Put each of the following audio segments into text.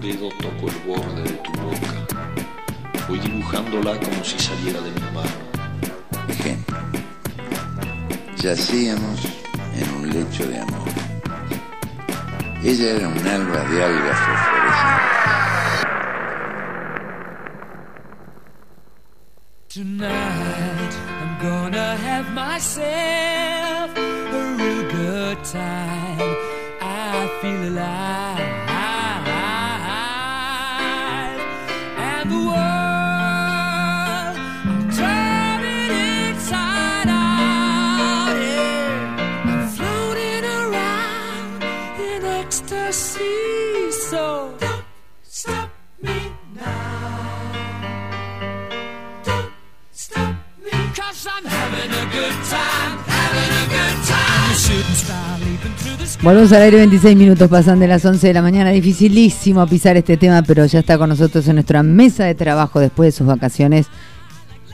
un dedo toco el borde de tu boca. Voy dibujándola como si saliera de mi mano. Ejemplo. Yacíamos en un lecho de amor. Ella era un alba de algas fosforescentes. Tonight I'm gonna have myself a real good time. I feel alive. So don't stop me now. Don't stop me. Cause I'm having a good time, having a good time. The shooting star leaping through the sky. Volvemos al aire 26 minutos, pasan de las 11 de la mañana. Dificilísimo pisar este tema, pero ya está con nosotros en nuestra mesa de trabajo después de sus vacaciones.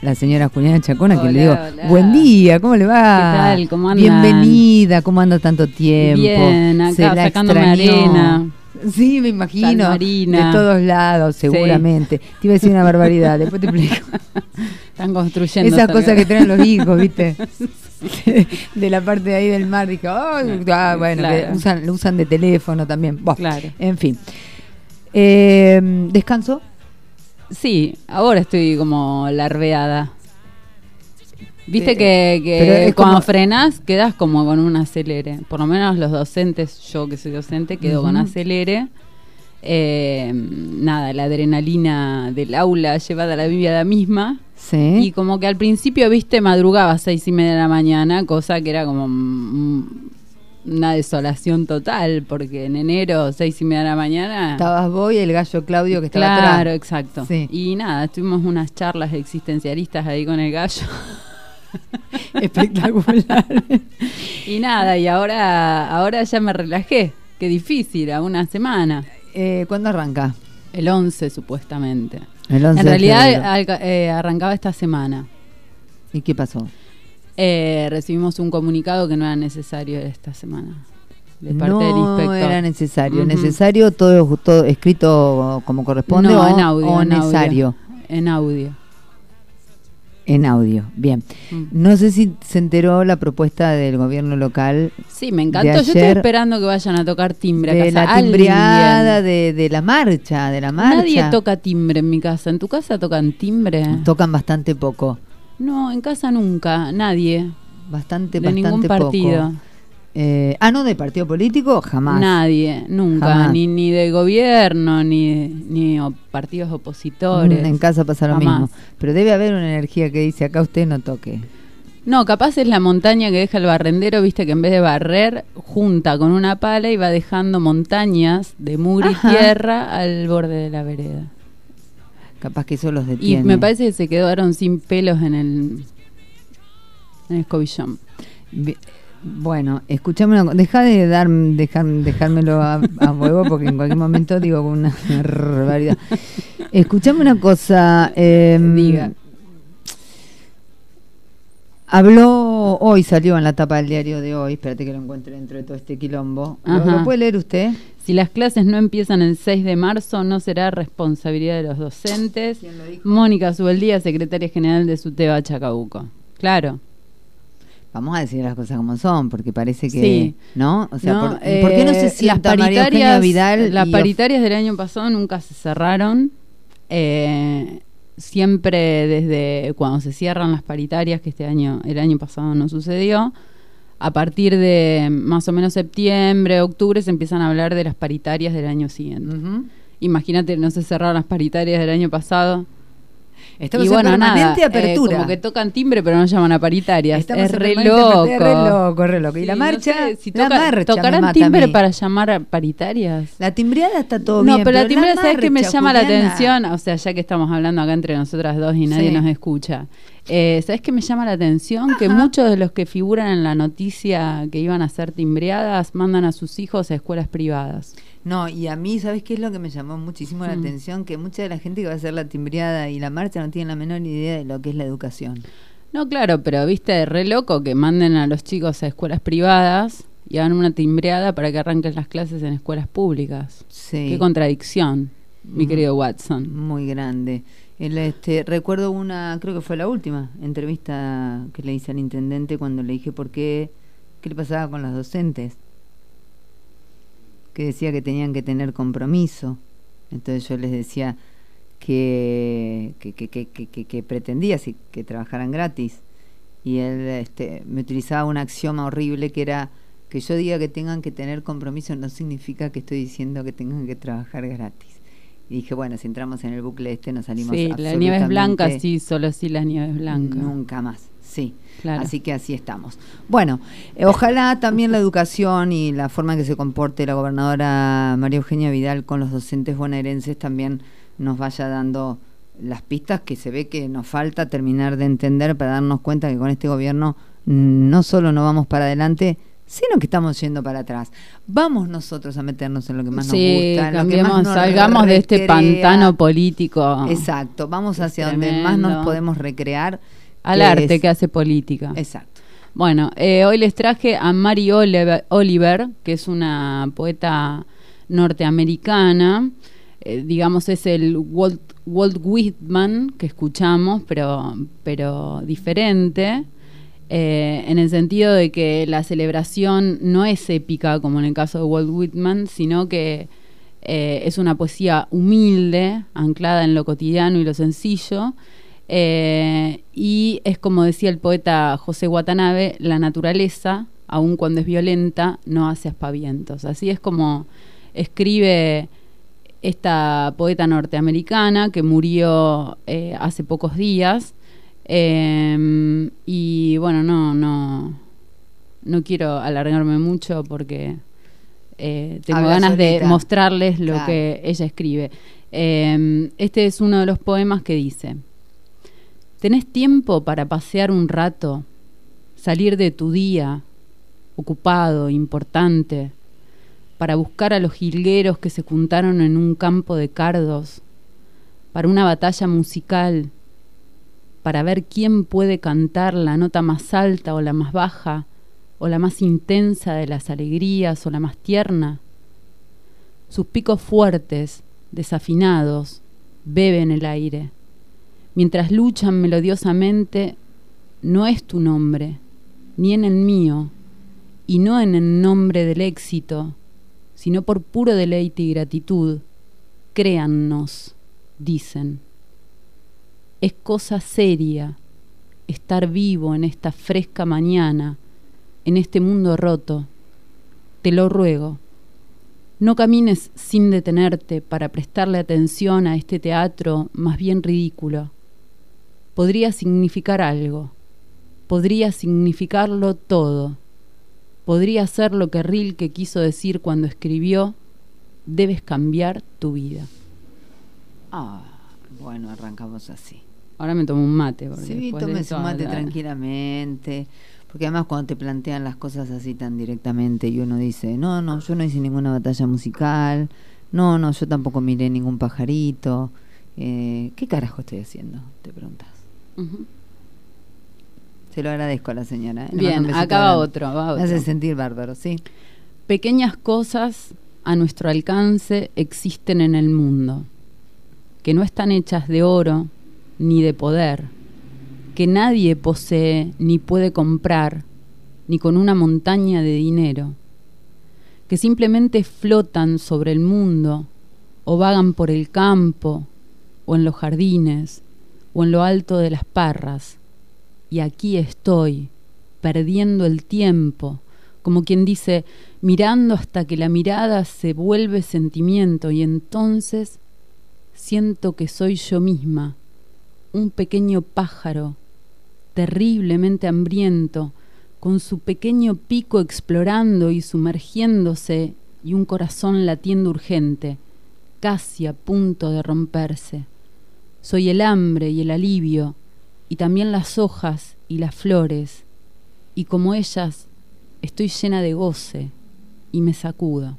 La señora Juliana Chacona, que le digo, Hola, buen día, ¿cómo le va? ¿Qué tal? ¿Cómo andan? Bienvenida, ¿cómo anda tanto tiempo? Bien, acá Se la sacándome extrañó. arena. Sí, me imagino. Marina. De todos lados, seguramente. Te iba a decir una barbaridad, después te explico. Están construyendo. Esas cosas que traen los hijos, ¿viste? de la parte de ahí del mar, dije, "Ay, ah, bueno, que Claro. usan, lo usan de teléfono también. Buah, Claro. En fin. Eh, ¿Descanso? Sí, ahora estoy como larveada. Viste que, cuando como- frenas quedas como con un acelere. Por lo menos los docentes, yo que soy docente, quedo con acelere. Eh, nada, la adrenalina del aula llevada a la vida misma. Sí. Y como que al principio, viste, madrugaba a seis y media de la mañana, cosa que era como una desolación total, porque en enero, seis y media de la mañana... Estabas vos y el gallo Claudio que estaba Claro, atrás. exacto. Sí. Y nada, tuvimos unas charlas existencialistas ahí con el gallo. Espectacular. y nada, y ahora, ahora ya me relajé. Qué difícil, a una semana. Eh, ¿Cuándo arranca? El 11 supuestamente. El 11 en realidad eh, arrancaba esta semana. ¿Y qué pasó? Eh, recibimos un comunicado que no era necesario esta semana. De parte no del inspector. era necesario. ¿Necesario todo, todo escrito como corresponde No, o, en audio. o en audio. necesario? En audio. En audio, bien. Mm. No sé si se enteró la propuesta del gobierno local Sí, me encantó. Yo estoy esperando que vayan a tocar timbre a de casa. la timbreada, de, de la marcha, de la marcha. Nadie toca timbre en mi casa. ¿En tu casa tocan timbre? Tocan bastante poco, No, en casa nunca. Nadie. bastante, de bastante ningún poco. Eh, ah, no, de partido político, jamás. Nadie, nunca. Jamás. Ni, ni de gobierno, ni, ni o- partidos opositores. Mm, En casa pasa lo Jamás. mismo. Pero debe haber una energía que dice, acá usted no toque. No, capaz es la montaña que deja el barrendero, viste que en vez de barrer, junta con una pala y va dejando montañas de mugre Ajá. y tierra al borde de la vereda. Capaz que eso los Y detiene. me parece que se quedaron sin pelos en el, en el escobillón. Bueno, escuchame una Deja de dar, dejar, dejármelo a, a huevo porque en cualquier momento digo una barbaridad. Escuchame una cosa. eh, Diga. Habló hoy, salió en la tapa del diario de hoy. Espérate que lo encuentre dentro de todo este quilombo. ¿Lo, puede leer usted? Si las clases no empiezan el 6 de marzo, no será responsabilidad de los docentes. ¿Quién lo dijo? Mónica Subeldía, secretaria general de SUTEBA Chacabuco. Claro. Vamos a decir las cosas como son, porque parece que. Sí. ¿No? O sea, ¿no? ¿por, por qué no se Eh, sienta Eugenia Vidal? Las y of- paritarias del año pasado nunca se cerraron. Eh, siempre desde cuando se cierran las paritarias, que este año, el año pasado no sucedió, a partir de más o menos septiembre, octubre, se empiezan a hablar de las paritarias del año siguiente. Imagínate, no se cerraron las paritarias del año pasado. Estamos y bueno, en permanente nada, apertura. eh, como que tocan timbre, pero no llaman a paritarias. Estamos es re loco. re loco, re loco. Y Sí, la no marcha, sé, si la toca- marcha ¿Tocarán timbre para llamar a paritarias? La timbreada está todo no, bien. pero la timbrada, ¿sabes qué me llama la atención? O sea, ya que estamos hablando acá entre nosotras dos y nadie Sí. nos escucha. Eh, ¿Sabes qué me llama la atención? Que muchos de los que figuran en la noticia que iban a ser timbreadas mandan a sus hijos a escuelas privadas. No, y a mí, ¿sabes qué es lo que me llamó muchísimo la Mm. atención? Que mucha de la gente que va a hacer la timbreada y la marcha no tiene la menor idea de lo que es la educación. No, claro, pero viste, re loco que manden a los chicos a escuelas privadas y hagan una timbreada para que arranquen las clases en escuelas públicas. Sí. Qué contradicción. mi Mm. querido Watson. Muy grande. El, este, recuerdo una, creo que fue la última entrevista que le hice al intendente cuando le dije por qué, qué le pasaba con los docentes. Que decía que tenían que tener compromiso. Entonces yo les decía que, que, que, que- que pretendía sí, que trabajaran gratis. Y él este, me utilizaba un axioma horrible que era que yo diga que tengan que tener compromiso no significa que estoy diciendo que tengan que trabajar gratis. Y dije, bueno, si entramos en el bucle este nos salimos Sí, la nieve es blanca, absolutamente sí, solo sí la nieve es blanca. Nunca más, sí. Claro. Así que así estamos. Bueno, eh, ojalá también la educación y la forma en que se comporte la gobernadora María Eugenia Vidal con los docentes bonaerenses también nos vaya dando las pistas que se ve que nos falta terminar de entender para darnos cuenta que con este gobierno no solo no vamos para adelante, sino que estamos yendo para atrás. Vamos nosotros a meternos en lo que más sí, nos gusta, en lo que cambiemos, más nos salgamos de este pantano político. Exacto, vamos hacia donde más nos podemos recrear. Al que arte es- que hace política. Exacto. Bueno, eh, hoy les traje a Mary Oliver, Oliver, que es una poeta norteamericana. Eh, digamos, es el Walt, Walt Whitman que escuchamos, pero, pero diferente. Eh, en el sentido de que la celebración no es épica como en el caso de Walt Whitman, sino que eh, es una poesía humilde, anclada en lo cotidiano y lo sencillo, eh, y es como decía el poeta José Watanabe, la naturaleza, aun cuando es violenta, no hace aspavientos. Así es como escribe esta poeta norteamericana que murió hace pocos días. Y bueno, no, no, no quiero alargarme mucho porque eh, tengo Habla ganas de mostrarles lo Claro. que ella escribe. Eh, este es uno de los poemas que dice, ¿tenés tiempo para pasear un rato, salir de tu día, ocupado, importante, para buscar a los jilgueros que se juntaron en un campo de cardos, para una batalla musical, para ver quién puede cantar la nota más alta o la más baja, o la más intensa de las alegrías o la más tierna. Sus picos fuertes, desafinados, beben el aire. Mientras luchan melodiosamente, no es tu nombre, ni en el mío, y no en el nombre del éxito, sino por puro deleite y gratitud. Créannos, dicen. Es cosa seria estar vivo en esta fresca mañana, en este mundo roto. Te lo ruego. No camines sin detenerte para prestarle atención a este teatro más bien ridículo. Podría significar algo. Podría significarlo todo. Podría ser lo que Rilke quiso decir cuando escribió Debes cambiar tu vida. Ah, bueno, arrancamos así. Ahora me tomo un mate. Sí, tomes un mate la- tranquilamente. Porque además cuando te plantean las cosas así tan directamente y uno dice, no, no, yo no hice ninguna batalla musical, no, no, yo tampoco miré ningún pajarito. Eh, ¿Qué carajo estoy haciendo? Te preguntas. Ujú. Se lo agradezco a la señora. ¿eh? Bien, acá va otro, va Me hace otro. sentir bárbaro, sí. Pequeñas cosas a nuestro alcance existen en el mundo, que no están hechas de oro ni de poder, que nadie posee ni puede comprar, ni con una montaña de dinero, que simplemente flotan sobre el mundo o vagan por el campo o en los jardines o en lo alto de las parras. Y aquí estoy, perdiendo el tiempo, como quien dice, mirando hasta que la mirada se vuelve sentimiento y entonces siento que soy yo misma, un pequeño pájaro, terriblemente hambriento, con su pequeño pico explorando y sumergiéndose y un corazón latiendo urgente, casi a punto de romperse. Soy el hambre y el alivio, y también las hojas y las flores, y como ellas estoy llena de goce y me sacudo.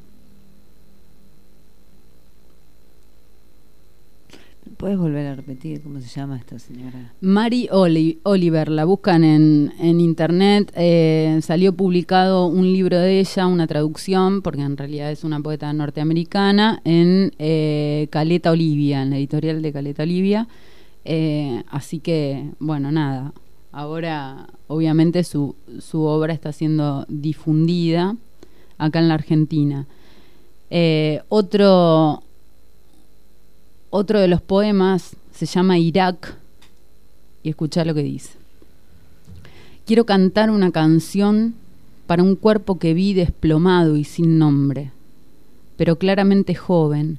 Puedes volver a repetir cómo se llama esta señora? Mary Oli- Oliver, la buscan en, en internet. eh, salió publicado un libro de ella, una traducción, porque en realidad es una poeta norteamericana, en eh, Caleta Olivia, en la editorial de Caleta Olivia. Eh, así que, bueno, nada. Ahora, obviamente, su, su obra está siendo difundida acá en la Argentina. Otro, otro de los poemas se llama Irak y escucha lo que dice. Quiero cantar una canción para un cuerpo que vi desplomado y sin nombre, pero claramente joven,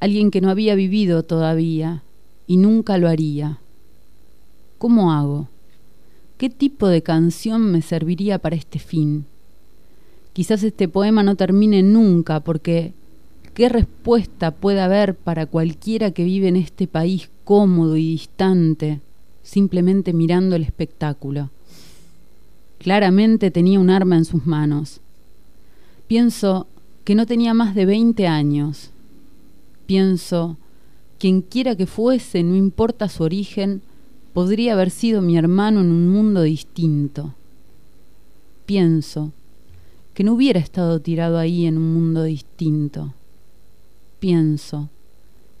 alguien que no había vivido todavía y nunca lo haría. ¿Cómo hago? ¿Qué tipo de canción me serviría para este fin? Quizás este poema no termine nunca porque ¿qué respuesta puede haber para cualquiera que vive en este país cómodo y distante, simplemente mirando el espectáculo? Claramente tenía un arma en sus manos. Pienso que no tenía más de 20 años. Pienso, quien quiera que fuese, no importa su origen, podría haber sido mi hermano en un mundo distinto. Pienso que no hubiera estado tirado ahí en un mundo distinto. Pienso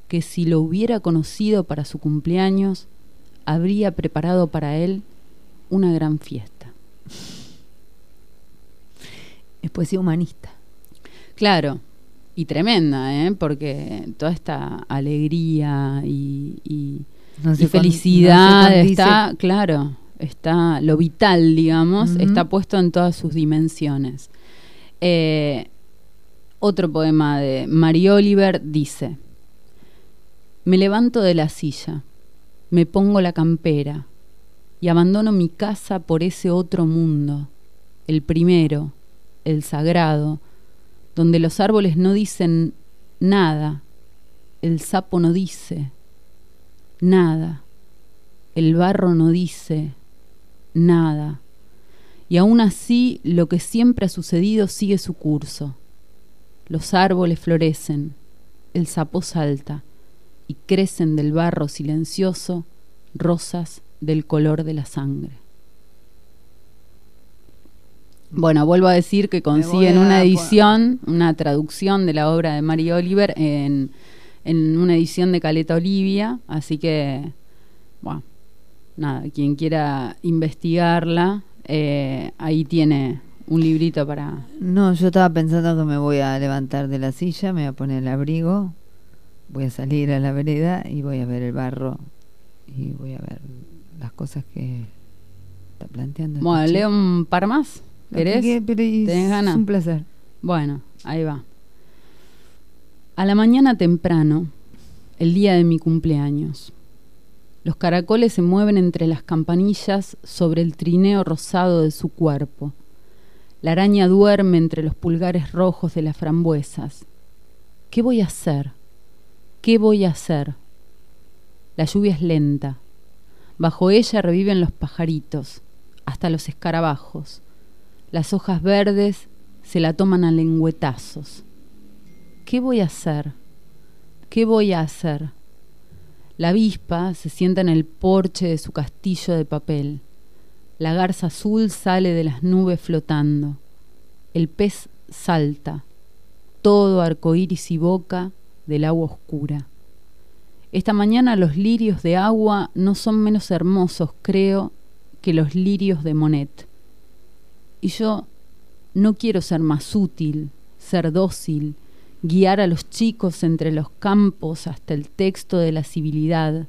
que si lo hubiera conocido para su cumpleaños, habría preparado para él una gran fiesta. Es poesía humanista. Claro, y tremenda, ¿eh? porque toda esta alegría y, y- No felicidad no está, claro, está lo vital, digamos, está puesto en todas sus dimensiones. Eh, otro poema de Mary Oliver dice: Me levanto de la silla, me pongo la campera y abandono mi casa por ese otro mundo, el primero, el sagrado, donde los árboles no dicen nada, el sapo no dice nada, el barro no dice nada, y aún así lo que siempre ha sucedido sigue su curso. Los árboles florecen, el sapo salta, y crecen del barro silencioso rosas del color de la sangre. Bueno, vuelvo a decir que consiguen una edición, una traducción de la obra de Mary Oliver en, en una edición de Caleta Olivia, así que, bueno, nada, quien quiera investigarla, eh, ahí tiene un librito para... No, yo estaba pensando que me voy a levantar de la silla, me voy a poner el abrigo, voy a salir a la vereda y voy a ver el barro y voy a ver las cosas que está planteando. Bueno, este leo chico. un par más, que ¿querés? quiera, pero es ¿Tenés ganas? un placer. Bueno, ahí va. A la mañana temprano, el día de mi cumpleaños, los caracoles se mueven entre las campanillas sobre el trineo rosado de su cuerpo. La araña duerme entre los pulgares rojos de las frambuesas. ¿Qué voy a hacer? ¿Qué voy a hacer? La lluvia es lenta. Bajo ella reviven los pajaritos, hasta los escarabajos. Las hojas verdes se la toman a lengüetazos. ¿Qué voy a hacer? ¿Qué voy a hacer? La avispa se sienta en el porche de su castillo de papel. La garza azul sale de las nubes flotando. El pez salta, todo arcoíris y boca del agua oscura. Esta mañana los lirios de agua no son menos hermosos, creo, que los lirios de Monet. Y yo no quiero ser más útil, ser dócil, guiar a los chicos entre los campos hasta el texto de la civilidad,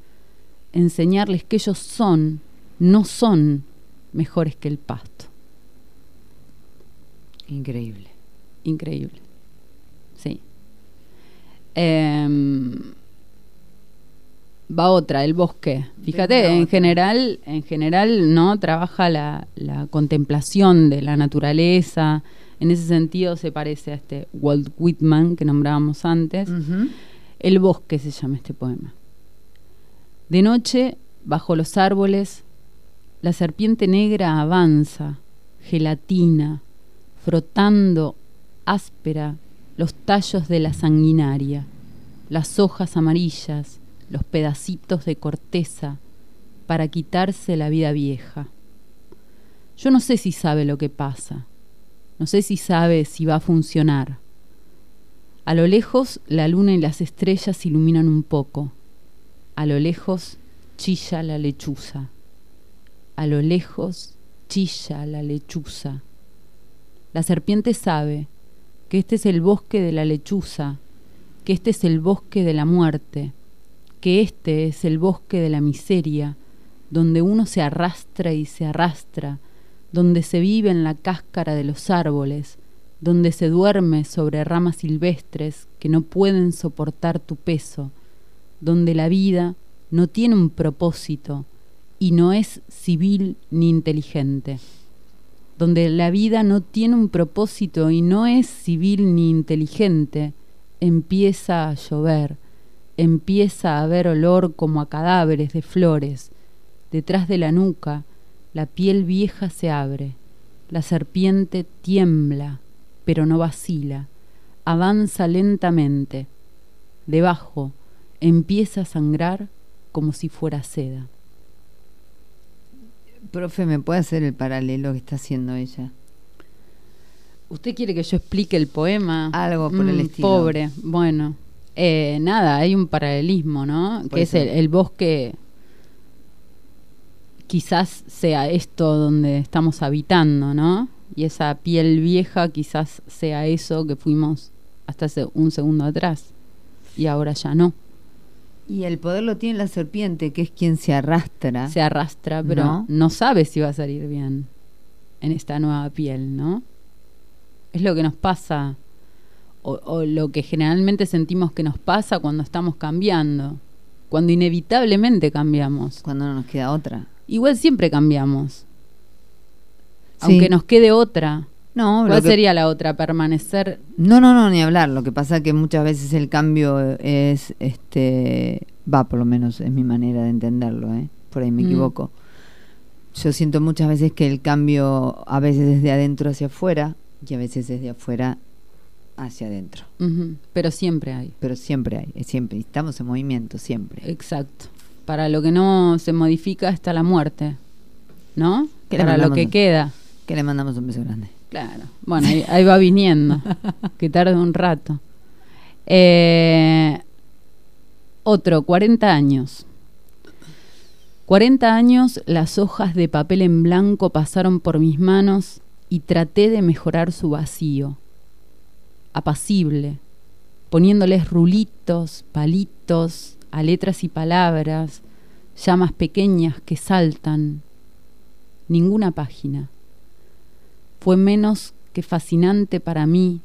enseñarles que ellos son, no son mejores que el pasto. Increíble. Increíble. Sí. Em, va otra, el bosque. Fíjate, en general, en general, ¿no? Trabaja la, la contemplación de la naturaleza. En ese sentido se parece a este Walt Whitman que nombrábamos antes. El bosque se llama este poema. De noche, bajo los árboles, la serpiente negra avanza, gelatina, frotando áspera los tallos de la sanguinaria, las hojas amarillas, los pedacitos de corteza para quitarse la vida vieja. Yo no sé si sabe lo que pasa, no sé si sabe si va a funcionar. A lo lejos la luna y las estrellas iluminan un poco. A lo lejos chilla la lechuza. A lo lejos chilla la lechuza. La serpiente sabe que este es el bosque de la lechuza, que este es el bosque de la muerte, que este es el bosque de la miseria, donde uno se arrastra y se arrastra, donde se vive en la cáscara de los árboles, donde se duerme sobre ramas silvestres que no pueden soportar tu peso, donde la vida no tiene un propósito y no es civil ni inteligente, donde la vida no tiene un propósito y no es civil ni inteligente, empieza a llover, empieza a haber olor como a cadáveres de flores, detrás de la nuca, la piel vieja se abre, la serpiente tiembla, pero no vacila, avanza lentamente. Debajo empieza a sangrar como si fuera seda. Profe, ¿me puede hacer el paralelo que está haciendo ella? ¿Usted quiere que yo explique el poema? Algo por el Mm, estilo. Pobre, bueno. Eh, nada, hay un paralelismo, ¿no? Por que es el, el bosque, quizás sea esto donde estamos habitando, ¿no? Y esa piel vieja quizás sea eso que fuimos hasta hace un segundo atrás. Y ahora ya no. Y el poder lo tiene la serpiente, que es quien se arrastra. Se arrastra, pero ¿No? no sabe si va a salir bien en esta nueva piel, ¿no? Es lo que nos pasa, o, o lo que generalmente sentimos que nos pasa cuando estamos cambiando, cuando inevitablemente cambiamos. Cuando no nos queda otra. Igual siempre cambiamos, Sí. aunque nos quede otra. No, ¿Cuál que- sería la otra? Permanecer. no, no, no, ni hablar. Lo que pasa que muchas veces el cambio es, este, va, por lo menos es mi manera de entenderlo, ¿eh? Por ahí me Mm. equivoco. Yo siento muchas veces que el cambio a veces es de adentro hacia afuera y a veces es de afuera hacia adentro. Pero siempre hay. Pero siempre hay, es siempre, estamos en movimiento, siempre. Exacto. Para lo que no se modifica está la muerte, ¿no? ¿Qué le Para lo que queda. Que le mandamos un beso grande. Claro. Bueno, ahí, ahí va viniendo. que tarde un rato. Eh, otro, 40 años. 40 años las hojas de papel en blanco pasaron por mis manos y traté de mejorar su vacío. Apacible, poniéndoles rulitos, palitos a letras y palabras, llamas pequeñas que saltan. Ninguna página fue menos que fascinante para mí,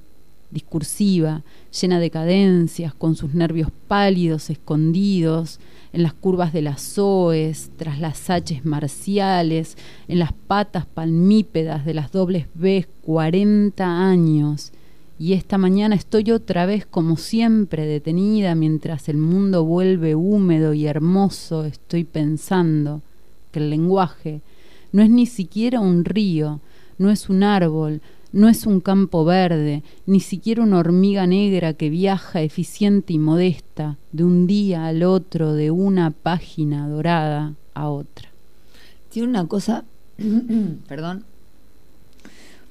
discursiva, llena de cadencias, con sus nervios pálidos, escondidos, en las curvas de las zoes, tras las haches marciales, en las patas palmípedas de las dobles B, 40 años. Y esta mañana estoy otra vez como siempre detenida mientras el mundo vuelve húmedo y hermoso. Estoy pensando que el lenguaje no es ni siquiera un río, no es un árbol, no es un campo verde, ni siquiera una hormiga negra que viaja eficiente y modesta de un día al otro, de una página dorada a otra. Tiene una cosa, perdón,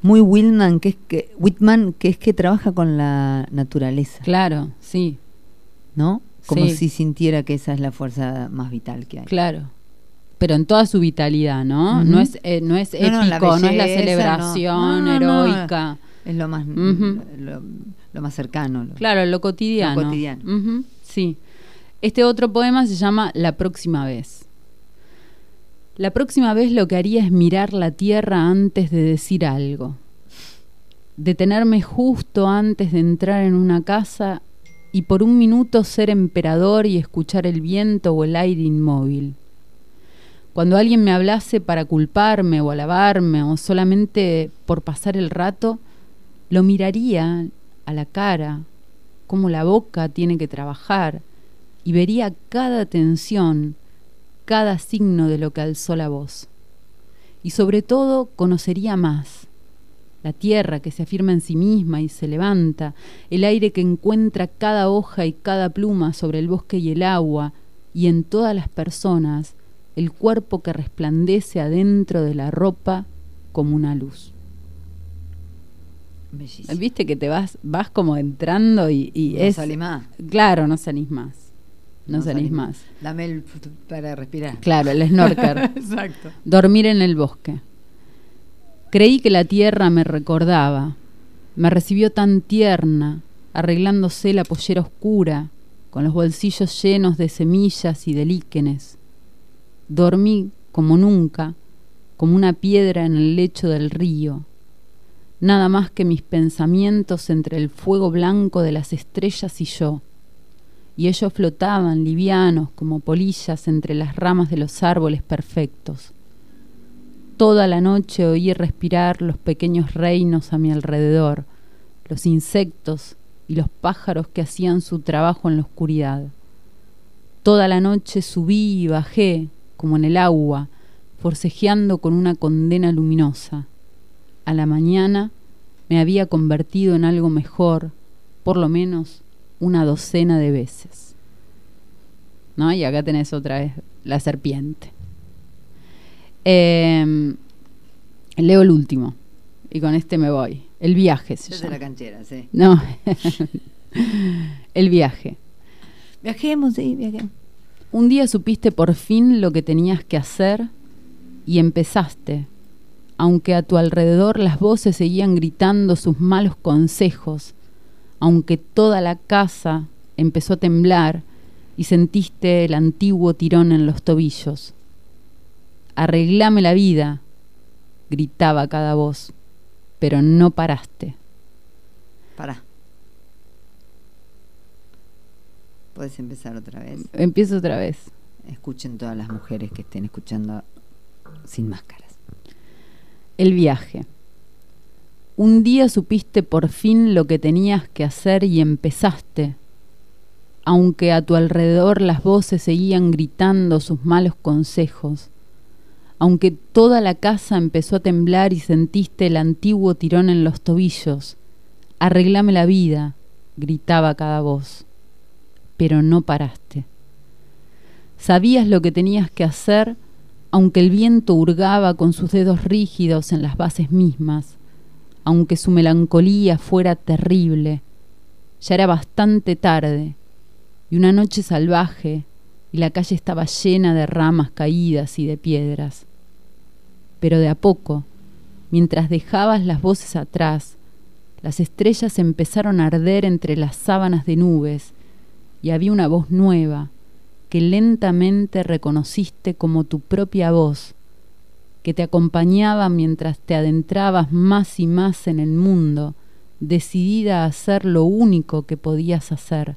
muy Whitman, que es que Whitman, que es que trabaja con la naturaleza, Claro, sí, ¿no? Como Sí. si sintiera que esa es la fuerza más vital que hay. claro. Pero en toda su vitalidad, ¿no? No es, eh, no es épico, No, no, no, la es la celebración no. Heroica. Es lo más, lo, lo más cercano. lo- Claro, lo cotidiano. Lo cotidiano. Sí. Este otro poema se llama La próxima vez. La próxima vez lo que haría es mirar la tierra antes de decir algo. Detenerme justo antes de entrar en una casa y por un minuto ser emperador y escuchar el viento o el aire inmóvil. Cuando alguien me hablase para culparme o alabarme o solamente por pasar el rato, lo miraría a la cara, cómo la boca tiene que trabajar, y vería cada tensión, cada signo de lo que alzó la voz. Y sobre todo conocería más la tierra que se afirma en sí misma y se levanta, el aire que encuentra cada hoja y cada pluma sobre el bosque y el agua, y en todas las personas el cuerpo que resplandece adentro de la ropa como una luz. Bellísimo. Viste que te vas, vas como entrando y, y No es. salí más. Claro, no salís más. No, salís salí más. Dame el para respirar. Claro, el snorkel. Exacto. Dormir en el bosque. Creí que la tierra me recordaba. Me recibió tan tierna, arreglándose la pollera oscura, con los bolsillos llenos de semillas y de líquenes. Dormí como nunca, como una piedra en el lecho del río. Nada más que mis pensamientos entre el fuego blanco de las estrellas y yo. Y ellos flotaban livianos como polillas entre las ramas de los árboles perfectos. Toda la noche oí respirar los pequeños reinos a mi alrededor, los insectos y los pájaros que hacían su trabajo en la oscuridad. Toda la noche subí y bajé, como en el agua, forcejeando con una condena luminosa. A la mañana me había convertido en algo mejor, por lo menos una docena de veces. ¿No? Y acá tenés otra vez la serpiente. Eh, leo el último. Y con este me voy. El viaje se Yo de llama. la canchera, sí. No. el viaje. Viajemos, sí, viajemos. Un día supiste por fin lo que tenías que hacer y empezaste, aunque a tu alrededor las voces seguían gritando sus malos consejos, aunque toda la casa empezó a temblar y sentiste el antiguo tirón en los tobillos. Arreglame la vida, gritaba cada voz, pero no paraste. Pará. Puedes empezar otra vez. Empiezo otra vez. Escuchen todas las mujeres que estén escuchando sin máscaras. El viaje. Un día supiste por fin lo que tenías que hacer y empezaste, aunque a tu alrededor las voces seguían gritando sus malos consejos, aunque toda la casa empezó a temblar y sentiste el antiguo tirón en los tobillos. Arreglame la vida, gritaba cada voz, pero no paraste. Sabías lo que tenías que hacer, aunque el viento hurgaba con sus dedos rígidos en las bases mismas, aunque su melancolía fuera terrible. Ya era bastante tarde, y una noche salvaje, y la calle estaba llena de ramas caídas y de piedras. Pero de a poco, mientras dejabas las voces atrás, las estrellas empezaron a arder entre las sábanas de nubes, y había una voz nueva, que lentamente reconociste como tu propia voz, que te acompañaba mientras te adentrabas más y más en el mundo, decidida a hacer lo único que podías hacer,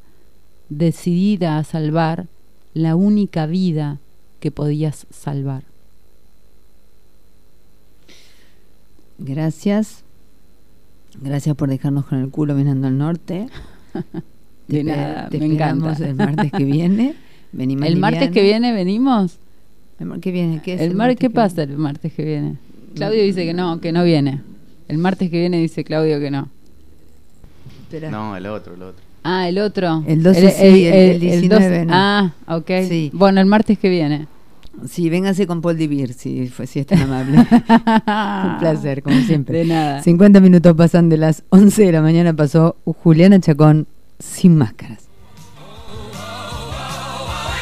decidida a salvar la única vida que podías salvar. Gracias. Gracias por dejarnos con el culo mirando al norte. De Te- nada, te me esperamos encanta. el martes que viene. Vení más ¿El martes que viene venimos? ¿El martes que viene qué es? ¿El mar martes ¿Qué que pasa viene? el martes que viene? Claudio dice que no, que no viene. El martes que viene dice Claudio que no. Espera. No, el otro, el otro. Ah, el otro. El 12 sí, el- el 19 no. Ah, ok. Sí. Bueno, el martes que viene. Sí, véngase con Paul Divir, si, fue, si es tan amable. Un placer, como siempre. De nada. 50 minutos pasan de las 11 de la mañana, pasó Juliana Chacón sin máscaras.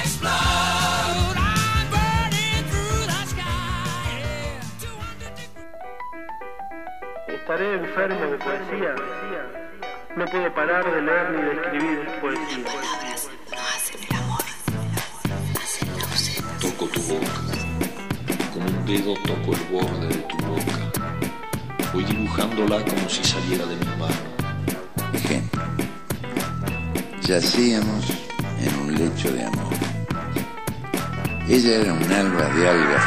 Explode, I'm burning through the sky. yeah. 200 Estaré enfermo de poesía. No puedo parar de leer ni de escribir poesía. Toco tu boca. Con un dedo toco el borde de tu boca. Voy dibujándola como si saliera de mi mano. Ejemplo. Yacíamos en un lecho de amor. Ella era un alba de algas